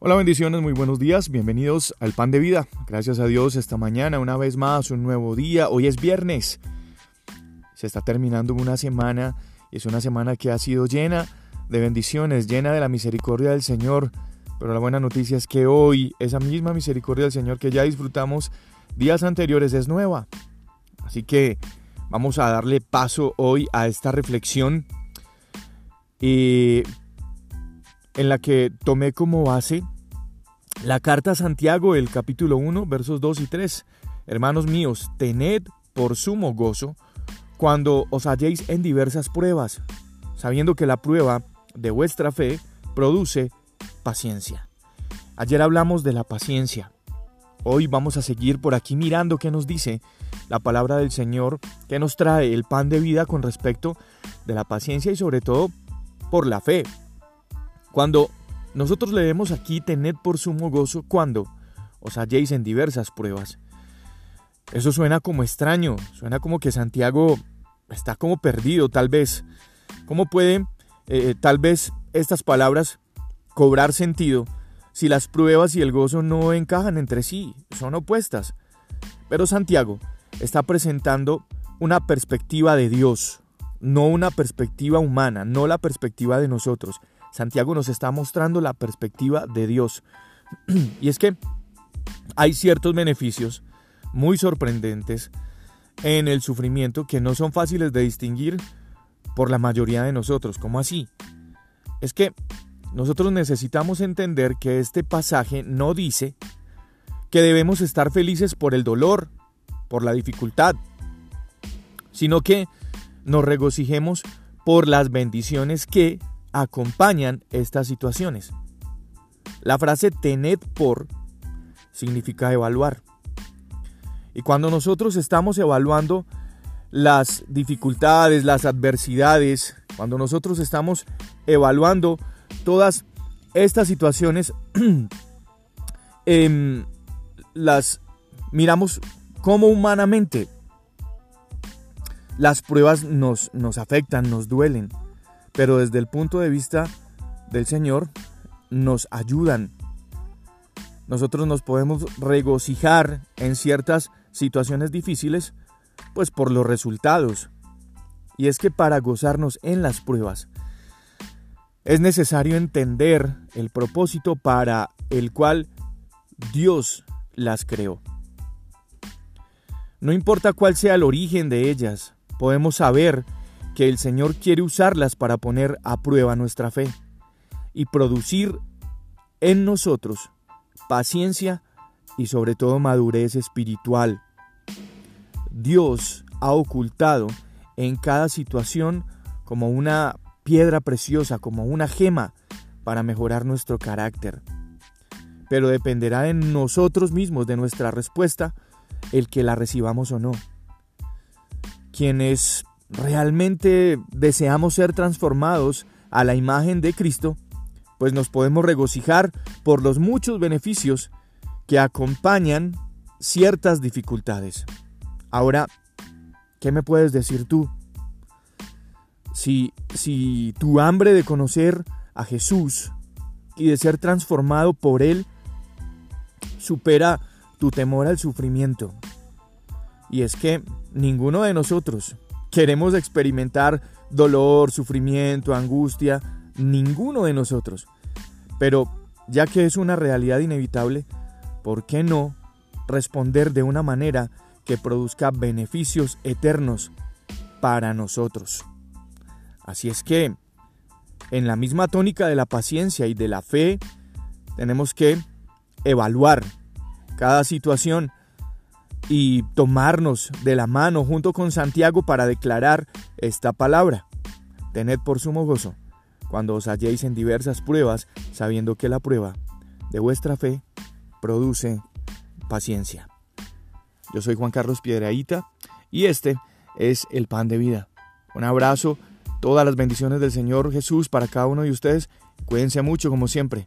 Hola bendiciones, muy buenos días, bienvenidos al Pan de Vida. Gracias a Dios esta mañana, una vez más, un nuevo día. Hoy es viernes. Se está terminando una semana y es una semana que ha sido llena de bendiciones, llena de la misericordia del Señor. Pero la buena noticia es que hoy esa misma misericordia del Señor que ya disfrutamos días anteriores es nueva. Así que vamos a darle paso hoy a esta reflexión y en la que tomé como base la carta a Santiago, el capítulo 1, versos 2 y 3. Hermanos míos, tened por sumo gozo cuando os halléis en diversas pruebas, sabiendo que la prueba de vuestra fe produce paciencia. Ayer hablamos de la paciencia. Hoy vamos a seguir por aquí mirando qué nos dice la palabra del Señor, que nos trae el pan de vida con respecto de la paciencia y sobre todo por la fe. Cuando nosotros leemos aquí, tened por sumo gozo cuando os halléis en diversas pruebas. Eso suena como extraño, suena como que Santiago está como perdido tal vez. ¿Cómo pueden eh, tal vez estas palabras cobrar sentido si las pruebas y el gozo no encajan entre sí, son opuestas? Pero Santiago está presentando una perspectiva de Dios, no una perspectiva humana, no la perspectiva de nosotros. Santiago nos está mostrando la perspectiva de Dios. y es que hay ciertos beneficios muy sorprendentes en el sufrimiento que no son fáciles de distinguir por la mayoría de nosotros. ¿Cómo así? Es que nosotros necesitamos entender que este pasaje no dice que debemos estar felices por el dolor, por la dificultad, sino que nos regocijemos por las bendiciones que acompañan estas situaciones. La frase tened por significa evaluar. Y cuando nosotros estamos evaluando las dificultades, las adversidades, cuando nosotros estamos evaluando todas estas situaciones, em, las miramos como humanamente las pruebas nos, nos afectan, nos duelen pero desde el punto de vista del Señor nos ayudan. Nosotros nos podemos regocijar en ciertas situaciones difíciles, pues por los resultados. Y es que para gozarnos en las pruebas, es necesario entender el propósito para el cual Dios las creó. No importa cuál sea el origen de ellas, podemos saber que el Señor quiere usarlas para poner a prueba nuestra fe y producir en nosotros paciencia y sobre todo madurez espiritual. Dios ha ocultado en cada situación como una piedra preciosa, como una gema para mejorar nuestro carácter. Pero dependerá de nosotros mismos, de nuestra respuesta, el que la recibamos o no. Quienes realmente deseamos ser transformados a la imagen de Cristo, pues nos podemos regocijar por los muchos beneficios que acompañan ciertas dificultades. Ahora, ¿qué me puedes decir tú? Si, si tu hambre de conocer a Jesús y de ser transformado por Él supera tu temor al sufrimiento. Y es que ninguno de nosotros queremos experimentar dolor, sufrimiento, angustia, ninguno de nosotros. Pero ya que es una realidad inevitable, ¿por qué no responder de una manera que produzca beneficios eternos para nosotros? Así es que, en la misma tónica de la paciencia y de la fe, tenemos que evaluar cada situación y tomarnos de la mano junto con Santiago para declarar esta palabra. Tened por sumo gozo cuando os halléis en diversas pruebas, sabiendo que la prueba de vuestra fe produce paciencia. Yo soy Juan Carlos Piedraíta y este es el pan de vida. Un abrazo, todas las bendiciones del Señor Jesús para cada uno de ustedes. Cuídense mucho como siempre.